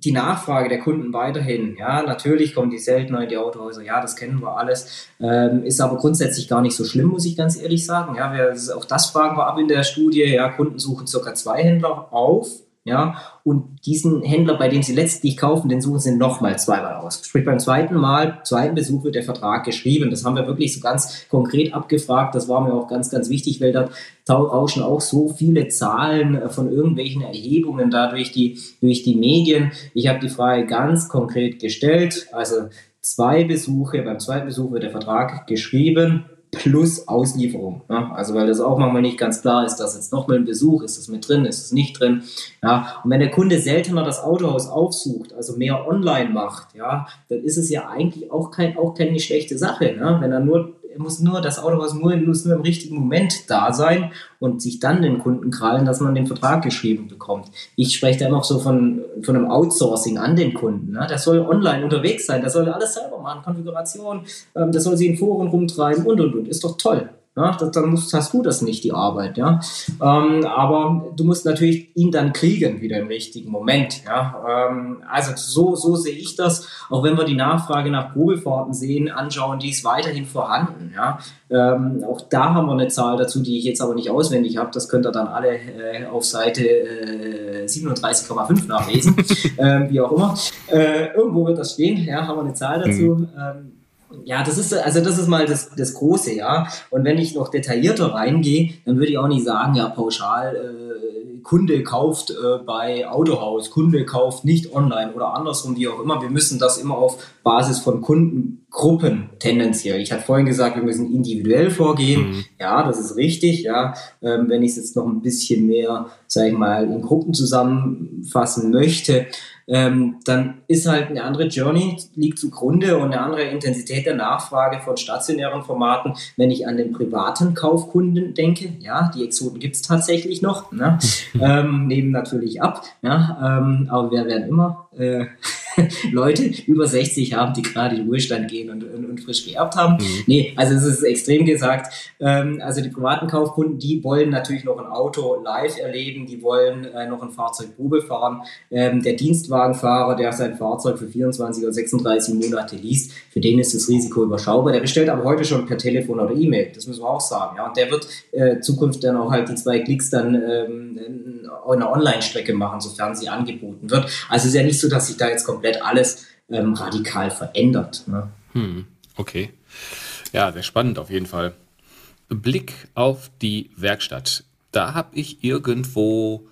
die Nachfrage der Kunden weiterhin. Ja, natürlich kommen die seltener in die Autohäuser. Ja, das kennen wir alles. Ähm, ist aber grundsätzlich gar nicht so schlimm, muss ich ganz ehrlich sagen. Ja, wir, auch das fragen wir ab in der Studie. Ja, Kunden suchen circa zwei Händler auf ja, und diesen Händler, bei dem sie letztlich kaufen, den suchen sie nochmal zweimal aus. Sprich, beim zweiten Mal, zweiten Besuch wird der Vertrag geschrieben. Das haben wir wirklich so ganz konkret abgefragt. Das war mir auch ganz, ganz wichtig, weil da rauschen auch so viele Zahlen äh, von irgendwelchen Erhebungen da durch die, durch die Medien. Ich habe die Frage ganz konkret gestellt. Also zwei Besuche, beim zweiten Besuch wird der Vertrag geschrieben plus Auslieferung. Ja? Also weil das auch manchmal nicht ganz klar ist, dass jetzt nochmal ein Besuch, ist das mit drin, ist es nicht drin. Ja? Und wenn der Kunde seltener das Autohaus aufsucht, also mehr online macht, ja, dann ist es ja eigentlich auch, kein, auch keine schlechte Sache. Ne? Wenn er nur muss nur, das Autohaus muss nur im richtigen Moment da sein und sich dann den Kunden krallen, dass man den Vertrag geschrieben bekommt. Ich spreche da immer so von, von einem Outsourcing an den Kunden. Ne? Der soll online unterwegs sein, der soll alles selber machen, Konfiguration, ähm, der soll sie in Foren rumtreiben und und und. Ist doch toll. Ja, das, dann musst, hast du das nicht, die Arbeit. Ja? Ähm, aber du musst natürlich ihn dann kriegen, wieder im richtigen Moment. Ja? Ähm, also so, so sehe ich das. Auch wenn wir die Nachfrage nach Probefahrten sehen, anschauen, die ist weiterhin vorhanden. Ja? Ähm, auch da haben wir eine Zahl dazu, die ich jetzt aber nicht auswendig habe. Das könnt ihr dann alle äh, auf Seite äh, 37,5 nachlesen, äh, wie auch immer. Äh, irgendwo wird das stehen. Ja, haben wir eine Zahl dazu. Mhm. Ja, das ist also das ist mal das, das Große, ja. Und wenn ich noch detaillierter reingehe, dann würde ich auch nicht sagen, ja, pauschal, äh, Kunde kauft äh, bei Autohaus, Kunde kauft nicht online oder andersrum, wie auch immer. Wir müssen das immer auf Basis von Kundengruppen tendenziell. Ich hatte vorhin gesagt, wir müssen individuell vorgehen. Mhm. Ja, das ist richtig, ja. Ähm, wenn ich es jetzt noch ein bisschen mehr, sage ich mal, in Gruppen zusammenfassen möchte, ähm, dann ist halt eine andere Journey, liegt zugrunde und eine andere Intensität der Nachfrage von stationären Formaten, wenn ich an den privaten Kaufkunden denke. Ja, die Exoten gibt es tatsächlich noch, ne? ähm, nehmen natürlich ab, ja, ähm, aber wir werden immer äh, Leute über 60 haben, die gerade in Ruhestand gehen und, und, und frisch geerbt haben. Mhm. Nee, also es ist extrem gesagt. Ähm, also die privaten Kaufkunden, die wollen natürlich noch ein Auto live erleben, die wollen äh, noch ein Fahrzeug Probe fahren. Ähm, der Dienstwagenfahrer, der sein Fahrzeug für 24 oder 36 Monate liest, für den ist das Risiko überschaubar. Der bestellt aber heute schon per Telefon oder E-Mail, das müssen wir auch sagen. Ja? Und der wird äh, Zukunft dann auch halt die zwei Klicks dann ähm, eine Online-Strecke machen, sofern sie angeboten wird. Also es ist ja nicht so, dass sich da jetzt komplett alles ähm, radikal verändert. Ne? Hm, okay. Ja, sehr spannend auf jeden Fall. Blick auf die Werkstatt. Da habe ich irgendwo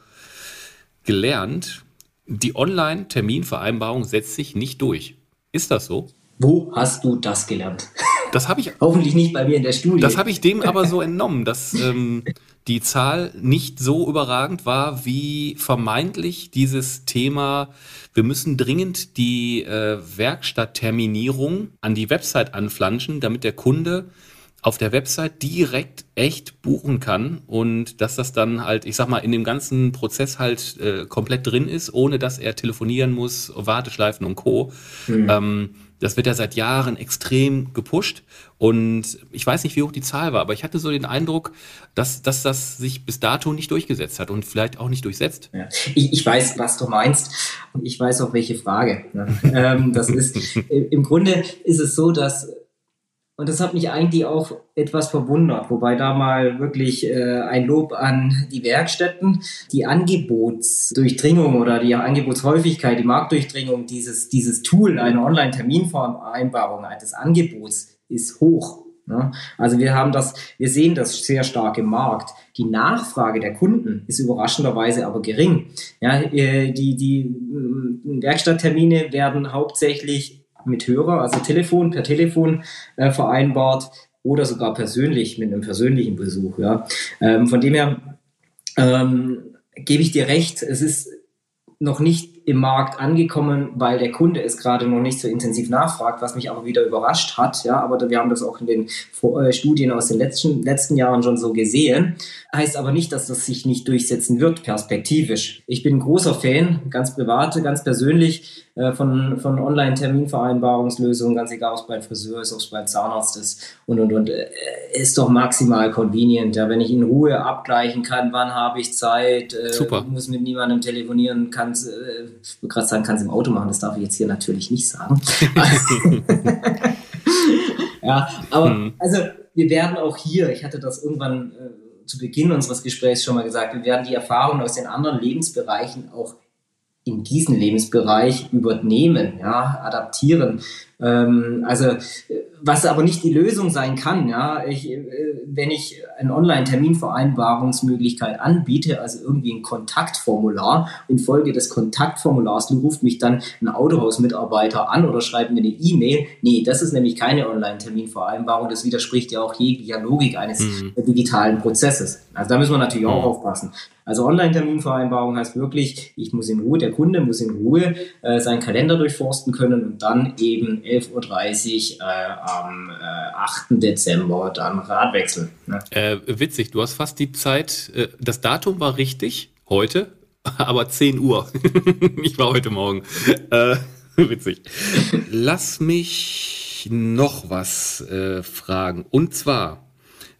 gelernt, die Online-Terminvereinbarung setzt sich nicht durch. Ist das so? Wo hast du das gelernt? Das habe ich. Hoffentlich nicht bei mir in der Studie. Das habe ich dem aber so entnommen, dass ähm, die Zahl nicht so überragend war, wie vermeintlich dieses Thema, wir müssen dringend die äh, Werkstattterminierung an die Website anflanschen, damit der Kunde auf der Website direkt echt buchen kann und dass das dann halt, ich sag mal, in dem ganzen Prozess halt äh, komplett drin ist, ohne dass er telefonieren muss, Warteschleifen und Co. Mhm. Ähm, das wird ja seit Jahren extrem gepusht und ich weiß nicht, wie hoch die Zahl war, aber ich hatte so den Eindruck, dass, dass das sich bis dato nicht durchgesetzt hat und vielleicht auch nicht durchsetzt. Ja. Ich, ich weiß, was du meinst und ich weiß auch, welche Frage. ähm, das ist, im Grunde ist es so, dass und das hat mich eigentlich auch etwas verwundert, wobei da mal wirklich äh, ein Lob an die Werkstätten, die Angebotsdurchdringung oder die Angebotshäufigkeit, die Marktdurchdringung dieses, dieses Tool, eine Online-Terminvereinbarung des Angebots ist hoch. Ne? Also wir haben das, wir sehen das sehr stark im Markt. Die Nachfrage der Kunden ist überraschenderweise aber gering. Ja, äh, die, die äh, Werkstatttermine werden hauptsächlich mit Hörer, also Telefon, per Telefon äh, vereinbart oder sogar persönlich mit einem persönlichen Besuch. Ja. Ähm, von dem her ähm, gebe ich dir recht, es ist noch nicht im Markt angekommen, weil der Kunde es gerade noch nicht so intensiv nachfragt, was mich aber wieder überrascht hat. Ja, aber wir haben das auch in den äh, Studien aus den letzten, letzten Jahren schon so gesehen. Heißt aber nicht, dass das sich nicht durchsetzen wird, perspektivisch. Ich bin ein großer Fan, ganz private, ganz persönlich, von, von Online-Terminvereinbarungslösungen, ganz egal, ob es beim Friseur ist, ob es beim Zahnarzt ist und, und, und. Äh, ist doch maximal convenient, ja, wenn ich in Ruhe abgleichen kann, wann habe ich Zeit, Super. muss mit niemandem telefonieren, kann ich würde gerade sagen, kann es im Auto machen, das darf ich jetzt hier natürlich nicht sagen. ja, aber hm. also wir werden auch hier, ich hatte das irgendwann äh, zu Beginn unseres Gesprächs schon mal gesagt, wir werden die Erfahrungen aus den anderen Lebensbereichen auch in diesen Lebensbereich übernehmen, ja, adaptieren. Ähm, also was aber nicht die Lösung sein kann, ja, ich, äh, wenn ich eine Online-Terminvereinbarungsmöglichkeit anbiete, also irgendwie ein Kontaktformular, Folge des Kontaktformulars ruft mich dann ein Autohausmitarbeiter an oder schreibt mir eine E-Mail. Nee, das ist nämlich keine Online-Terminvereinbarung, das widerspricht ja auch jeglicher Logik eines mhm. digitalen Prozesses. Also da müssen wir natürlich auch mhm. aufpassen. Also Online-Terminvereinbarung heißt wirklich, ich muss in Ruhe, der Kunde muss in Ruhe äh, seinen Kalender durchforsten können und dann eben 11.30 Uhr äh, am äh, 8. Dezember dann Radwechsel. Ne? Äh, witzig, du hast fast die Zeit, äh, das Datum war richtig, heute, aber 10 Uhr. ich war heute Morgen. Äh, witzig. Lass mich noch was äh, fragen. Und zwar,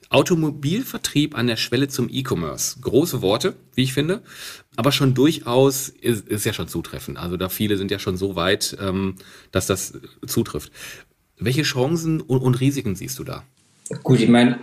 Automobilvertrieb an der Schwelle zum E-Commerce. Große Worte, wie ich finde, aber schon durchaus ist, ist, ja schon zutreffend. Also da viele sind ja schon so weit, ähm, dass das zutrifft. Welche Chancen und, und Risiken siehst du da? Gut, ich meine,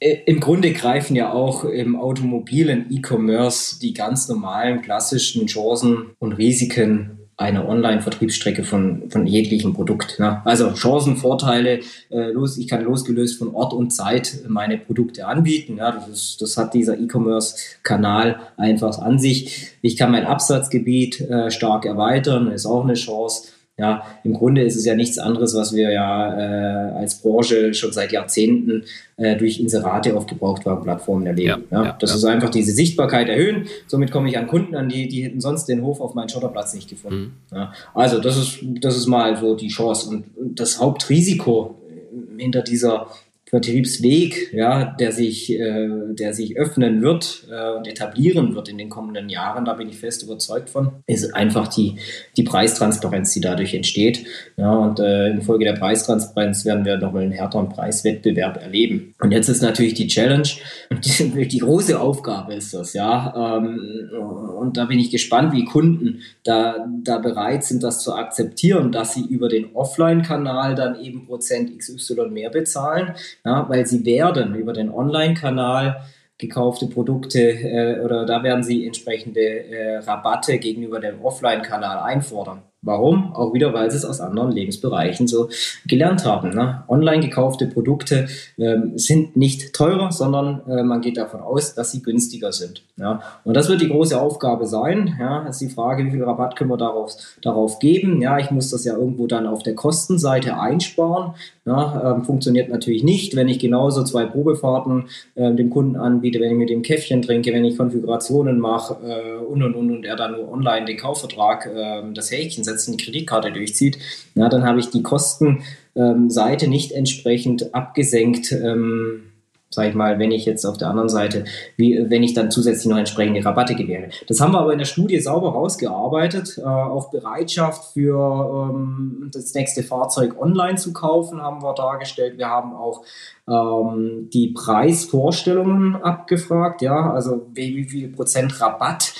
im Grunde greifen ja auch im automobilen E-Commerce die ganz normalen klassischen Chancen und Risiken eine Online-Vertriebsstrecke von, von jeglichem Produkt. Ne? Also Chancen, Vorteile, äh, los, ich kann losgelöst von Ort und Zeit meine Produkte anbieten. Ja? Das, ist, das hat dieser E-Commerce-Kanal einfach an sich. Ich kann mein Absatzgebiet äh, stark erweitern, ist auch eine Chance. Ja, im Grunde ist es ja nichts anderes, was wir ja äh, als Branche schon seit Jahrzehnten äh, durch Inserate auf Gebrauchtwagenplattformen erleben. Ja, ja, das ja. ist einfach diese Sichtbarkeit erhöhen. Somit komme ich an Kunden an, die, die hätten sonst den Hof auf meinen Schotterplatz nicht gefunden. Mhm. Ja, also das ist, das ist mal so die Chance. Und das Hauptrisiko hinter dieser Vertriebsweg, ja, der sich, äh, der sich öffnen wird äh, und etablieren wird in den kommenden Jahren, da bin ich fest überzeugt von, ist einfach die, die Preistransparenz, die dadurch entsteht. Ja, und äh, infolge der Preistransparenz werden wir nochmal einen härteren Preiswettbewerb erleben. Und jetzt ist natürlich die Challenge, die, die große Aufgabe ist das, ja. Ähm, und da bin ich gespannt, wie Kunden da, da bereit sind, das zu akzeptieren, dass sie über den Offline-Kanal dann eben Prozent XY mehr bezahlen ja, weil sie werden über den Online-Kanal gekaufte Produkte äh, oder da werden sie entsprechende äh, Rabatte gegenüber dem Offline-Kanal einfordern. Warum? Auch wieder, weil sie es aus anderen Lebensbereichen so gelernt haben. Ne? Online gekaufte Produkte ähm, sind nicht teurer, sondern äh, man geht davon aus, dass sie günstiger sind. Ja? Und das wird die große Aufgabe sein. Ja? Das ist die Frage, wie viel Rabatt können wir darauf, darauf geben? Ja, ich muss das ja irgendwo dann auf der Kostenseite einsparen. Ja? Ähm, funktioniert natürlich nicht, wenn ich genauso zwei Probefahrten äh, dem Kunden anbiete, wenn ich mit dem Käffchen trinke, wenn ich Konfigurationen mache äh, und und und und er dann nur online den Kaufvertrag, ähm, das Häkchen setzt die Kreditkarte durchzieht, ja, dann habe ich die Kostenseite ähm, nicht entsprechend abgesenkt. Ähm, sage ich mal, wenn ich jetzt auf der anderen Seite, wie, wenn ich dann zusätzlich noch entsprechende Rabatte gewähre. Das haben wir aber in der Studie sauber rausgearbeitet. Äh, auch Bereitschaft für ähm, das nächste Fahrzeug online zu kaufen haben wir dargestellt. Wir haben auch ähm, die Preisvorstellungen abgefragt, ja, also wie, wie viel Prozent Rabatt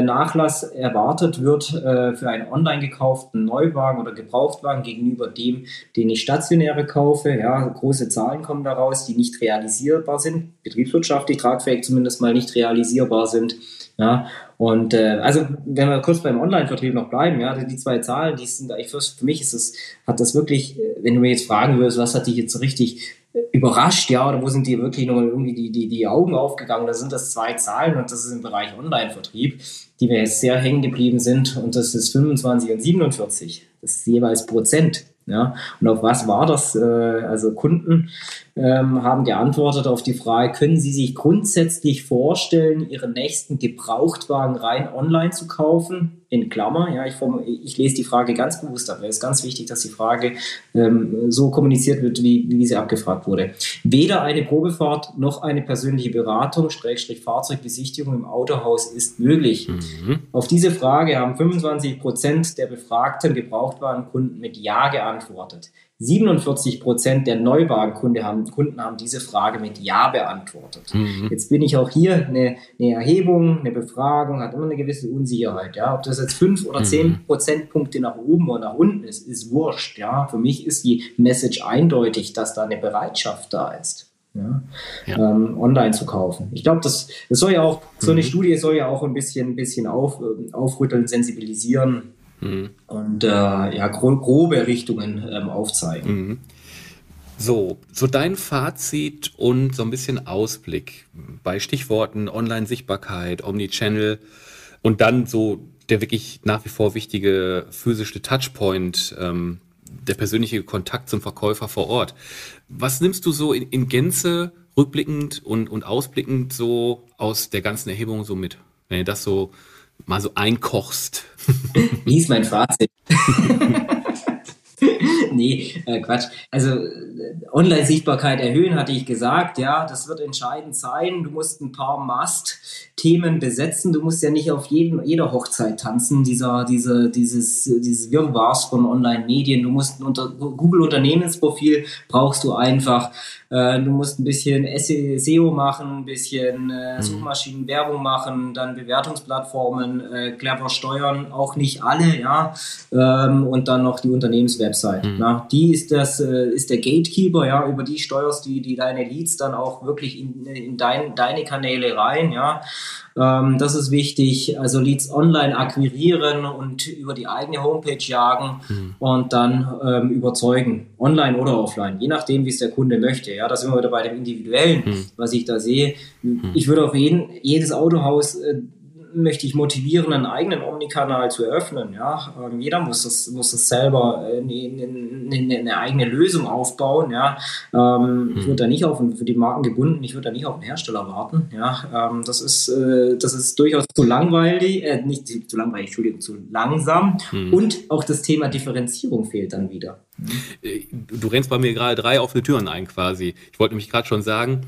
Nachlass erwartet wird äh, für einen online gekauften Neuwagen oder Gebrauchtwagen gegenüber dem, den ich stationäre kaufe. Ja, große Zahlen kommen daraus, die nicht realisierbar sind, betriebswirtschaftlich tragfähig zumindest mal nicht realisierbar sind. Ja, und äh, also wenn wir kurz beim Online-Vertrieb noch bleiben, ja, die zwei Zahlen, die sind eigentlich für, für mich ist es, hat das wirklich, äh, wenn du mir jetzt fragen würdest, was hat dich jetzt so richtig überrascht, ja, oder wo sind dir wirklich noch irgendwie die, die, die Augen aufgegangen? Da sind das zwei Zahlen und das ist im Bereich Online-Vertrieb, die mir jetzt sehr hängen geblieben sind und das ist 25 und 47. Das ist jeweils Prozent. Ja, und auf was war das? Äh, also Kunden ähm, haben geantwortet auf die Frage, können Sie sich grundsätzlich vorstellen, Ihren nächsten Gebrauchtwagen rein online zu kaufen? In Klammer, ja, ich, ich lese die Frage ganz bewusst ab. Es ist ganz wichtig, dass die Frage ähm, so kommuniziert wird, wie, wie sie abgefragt wurde. Weder eine Probefahrt noch eine persönliche Beratung, Schrägstrich Fahrzeugbesichtigung im Autohaus ist möglich. Mhm. Auf diese Frage haben 25 Prozent der befragten Gebrauchtwagenkunden mit Ja geantwortet. 47 Prozent der Neuwagenkunden haben, Kunden haben diese Frage mit Ja beantwortet. Mhm. Jetzt bin ich auch hier eine, eine, Erhebung, eine Befragung, hat immer eine gewisse Unsicherheit. Ja? Ob das jetzt 5 oder 10 mhm. Prozentpunkte nach oben oder nach unten ist, ist wurscht. Ja? Für mich ist die Message eindeutig, dass da eine Bereitschaft da ist. Ja, ja. Ähm, online zu kaufen. Ich glaube, das, das soll ja auch, so eine mhm. Studie soll ja auch ein bisschen, ein bisschen auf, aufrütteln, sensibilisieren mhm. und äh, ja, grobe Richtungen ähm, aufzeigen. Mhm. So, so dein Fazit und so ein bisschen Ausblick bei Stichworten Online-Sichtbarkeit, Omnichannel und dann so der wirklich nach wie vor wichtige physische Touchpoint, ähm, der persönliche Kontakt zum Verkäufer vor Ort. Was nimmst du so in, in Gänze rückblickend und, und ausblickend so aus der ganzen Erhebung so mit? Wenn du das so mal so einkochst. Wie ist mein Fazit? nee, äh, Quatsch. Also äh, Online-Sichtbarkeit erhöhen, hatte ich gesagt. Ja, das wird entscheidend sein. Du musst ein paar Must-Themen besetzen. Du musst ja nicht auf jeden, jeder Hochzeit tanzen, dieser, diese, dieses, dieses Wirrwarrs von Online-Medien. Du musst ein unter, Google-Unternehmensprofil brauchst du einfach. Äh, du musst ein bisschen SEO machen, ein bisschen äh, mhm. Suchmaschinenwerbung machen, dann Bewertungsplattformen äh, clever steuern, auch nicht alle, ja. Ähm, und dann noch die Unternehmenswebsite. Mhm. Na, die ist das, äh, ist der Gatekeeper, ja, über die steuerst du die, die deine Leads dann auch wirklich in, in dein, deine Kanäle rein, ja. Ähm, das ist wichtig. Also Leads online akquirieren und über die eigene Homepage jagen mhm. und dann ähm, überzeugen. Online oder offline, je nachdem, wie es der Kunde möchte. Ja, da sind wir wieder bei dem Individuellen, mhm. was ich da sehe. Mhm. Ich würde auf jeden, jedes Autohaus äh, möchte ich motivieren, einen eigenen Omnikanal zu eröffnen. Ja? Ähm, jeder muss das, muss das selber äh, eine, eine eigene Lösung aufbauen. Ja? Ähm, Ich würde da nicht auf für die Marken gebunden, ich würde da nicht auf den Hersteller warten. Ja? Ähm, das, ist, äh, das ist durchaus zu langweilig, äh, nicht zu langweilig, Entschuldigung, zu langsam. Mhm. Und auch das Thema Differenzierung fehlt dann wieder. Äh, du rennst bei mir gerade drei offene Türen ein quasi. Ich wollte nämlich gerade schon sagen,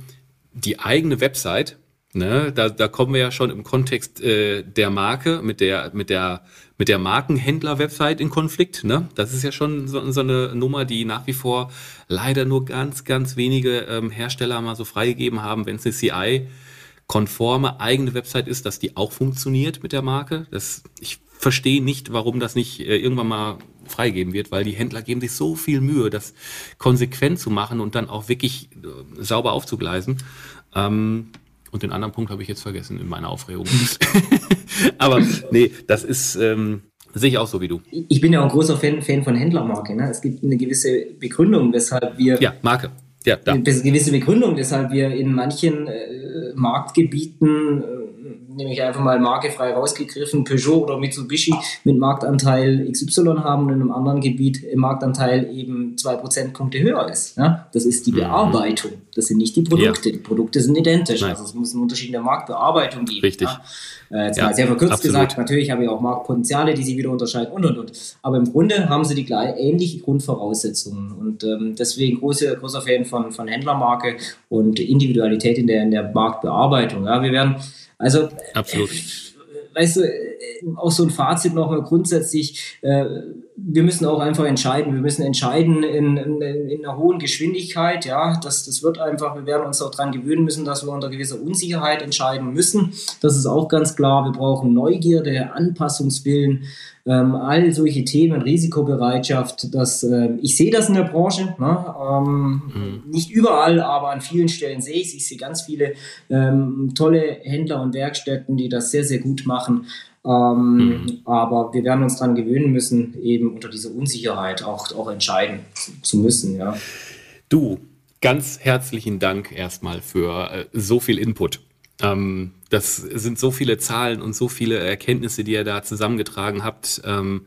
die eigene Website Ne, da, da kommen wir ja schon im Kontext äh, der Marke mit der mit der mit der Markenhändler-Website in Konflikt. Ne? Das ist ja schon so, so eine Nummer, die nach wie vor leider nur ganz ganz wenige ähm, Hersteller mal so freigegeben haben, wenn es eine CI-konforme eigene Website ist, dass die auch funktioniert mit der Marke. Das ich verstehe nicht, warum das nicht äh, irgendwann mal freigegeben wird, weil die Händler geben sich so viel Mühe, das konsequent zu machen und dann auch wirklich äh, sauber aufzugleisen. Ähm, und den anderen Punkt habe ich jetzt vergessen in meiner Aufregung. Aber nee, das ist, ähm, sehe ich auch so wie du. Ich bin ja auch ein großer Fan, Fan von Händlermarke. Ne? Es gibt eine gewisse Begründung, weshalb wir. Ja, Marke. Ja, da. Eine gewisse Begründung, weshalb wir in manchen äh, Marktgebieten äh, nehme ich einfach mal markefrei rausgegriffen, Peugeot oder Mitsubishi mit Marktanteil XY haben und in einem anderen Gebiet im Marktanteil eben zwei Prozentpunkte höher ist. Ja? Das ist die mhm. Bearbeitung, das sind nicht die Produkte. Ja. Die Produkte sind identisch, Nein. also es muss einen Unterschied in der Marktbearbeitung geben. Richtig. Ja? Äh, jetzt mal sehr verkürzt absolut. gesagt, natürlich habe ich auch Marktpotenziale, die sich wieder unterscheiden und und und. Aber im Grunde haben sie die gleich, ähnliche Grundvoraussetzungen und ähm, deswegen große, großer Fan von, von Händlermarke und Individualität in der, in der Marktbearbeitung. Ja? Wir werden also, Absolut. Äh, weißt du, äh, auch so ein Fazit nochmal grundsätzlich, äh, wir müssen auch einfach entscheiden. Wir müssen entscheiden in, in, in, einer hohen Geschwindigkeit. Ja, das, das wird einfach, wir werden uns auch daran gewöhnen müssen, dass wir unter gewisser Unsicherheit entscheiden müssen. Das ist auch ganz klar. Wir brauchen Neugierde, Anpassungswillen, ähm, all solche Themen, Risikobereitschaft. Das, äh, ich sehe das in der Branche. Ne? Ähm, mhm. Nicht überall, aber an vielen Stellen sehe ich es. Ich sehe ganz viele ähm, tolle Händler und Werkstätten, die das sehr, sehr gut machen. Ähm, mhm. Aber wir werden uns daran gewöhnen müssen, eben unter dieser Unsicherheit auch, auch entscheiden zu müssen. Ja. Du, ganz herzlichen Dank erstmal für äh, so viel Input. Ähm, das sind so viele Zahlen und so viele Erkenntnisse, die ihr da zusammengetragen habt. Ähm,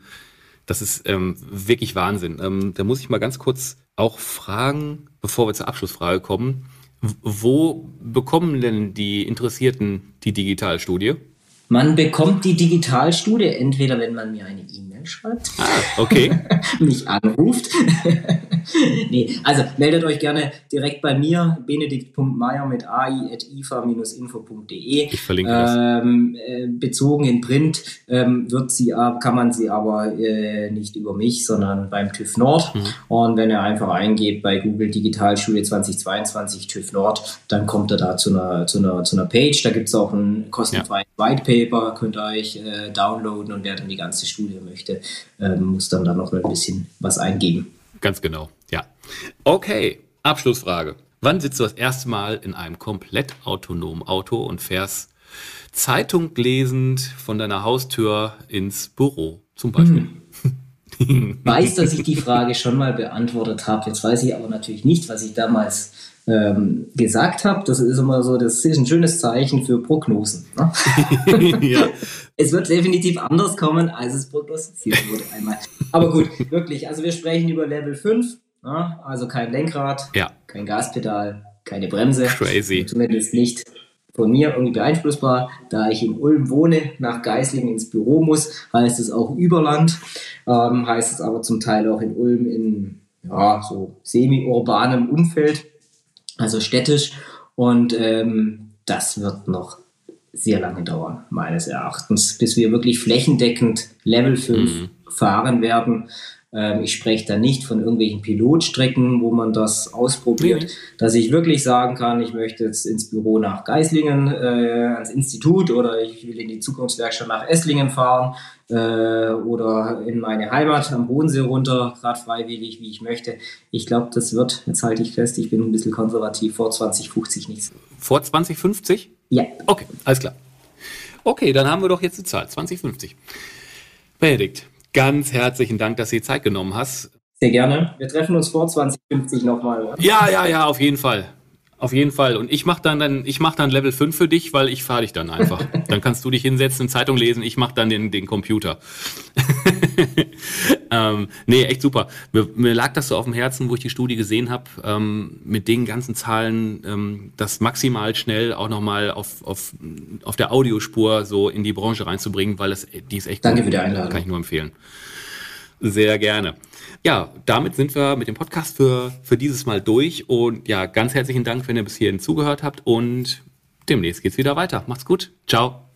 das ist ähm, wirklich Wahnsinn. Ähm, da muss ich mal ganz kurz auch fragen, bevor wir zur Abschlussfrage kommen. Wo bekommen denn die Interessierten die Digitalstudie? Man bekommt die Digitalstudie entweder, wenn man mir eine E-Mail schreibt, ah, okay. mich anruft. nee, also meldet euch gerne direkt bei mir, benedikt.meier mit ai.ifa-info.de. Ich verlinke das. Ähm, äh, bezogen in Print ähm, wird sie, kann man sie aber äh, nicht über mich, sondern beim TÜV Nord. Mhm. Und wenn ihr einfach eingebt bei Google Digitalstudie 2022 TÜV Nord, dann kommt er da zu einer, zu einer, zu einer Page. Da gibt es auch ein kostenfreies ja. White Paper könnt ihr euch äh, downloaden und wer dann die ganze Studie möchte, ähm, muss dann da noch ein bisschen was eingeben. Ganz genau. Okay, Abschlussfrage. Wann sitzt du das erste Mal in einem komplett autonomen Auto und fährst Zeitung lesend von deiner Haustür ins Büro? Zum Beispiel. Hm. weiß, dass ich die Frage schon mal beantwortet habe. Jetzt weiß ich aber natürlich nicht, was ich damals ähm, gesagt habe. Das ist immer so, das ist ein schönes Zeichen für Prognosen. Ne? ja. Es wird definitiv anders kommen, als es prognostiziert wurde einmal. Aber gut, wirklich. Also wir sprechen über Level 5. Also kein Lenkrad, ja. kein Gaspedal, keine Bremse. Crazy. Zumindest nicht von mir irgendwie beeinflussbar. Da ich in Ulm wohne, nach Geislingen ins Büro muss, heißt es auch Überland. Ähm, heißt es aber zum Teil auch in Ulm in ja, so semi-urbanem Umfeld also städtisch. Und ähm, das wird noch sehr lange dauern, meines Erachtens, bis wir wirklich flächendeckend Level 5 mhm. fahren werden. Ähm, ich spreche da nicht von irgendwelchen Pilotstrecken, wo man das ausprobiert, mhm. dass ich wirklich sagen kann, ich möchte jetzt ins Büro nach Geislingen, äh, ans Institut oder ich will in die Zukunftswerkstatt nach Esslingen fahren äh, oder in meine Heimat am Bodensee runter, gerade freiwillig, wie ich möchte. Ich glaube, das wird, jetzt halte ich fest, ich bin ein bisschen konservativ, vor 2050 nichts. Vor 2050? Ja. Okay, alles klar. Okay, dann haben wir doch jetzt die Zahl, 2050. Benedikt, ganz herzlichen Dank, dass du dir Zeit genommen hast. Sehr gerne. Wir treffen uns vor 2050 nochmal. Ja, ja, ja, auf jeden Fall. Auf jeden Fall. Und ich mache dann, dann, ich mach dann Level 5 für dich, weil ich fahre dich dann einfach. dann kannst du dich hinsetzen, eine Zeitung lesen, ich mache dann den, den Computer. ähm, nee, echt super. Mir, mir, lag das so auf dem Herzen, wo ich die Studie gesehen habe, ähm, mit den ganzen Zahlen, ähm, das maximal schnell auch nochmal auf, auf, auf der Audiospur so in die Branche reinzubringen, weil es, die ist echt Danke gut. für die Einladung. Kann ich nur empfehlen. Sehr gerne. Ja, damit sind wir mit dem Podcast für, für dieses Mal durch. Und ja, ganz herzlichen Dank, wenn ihr bis hierhin zugehört habt. Und demnächst geht's wieder weiter. Macht's gut. Ciao.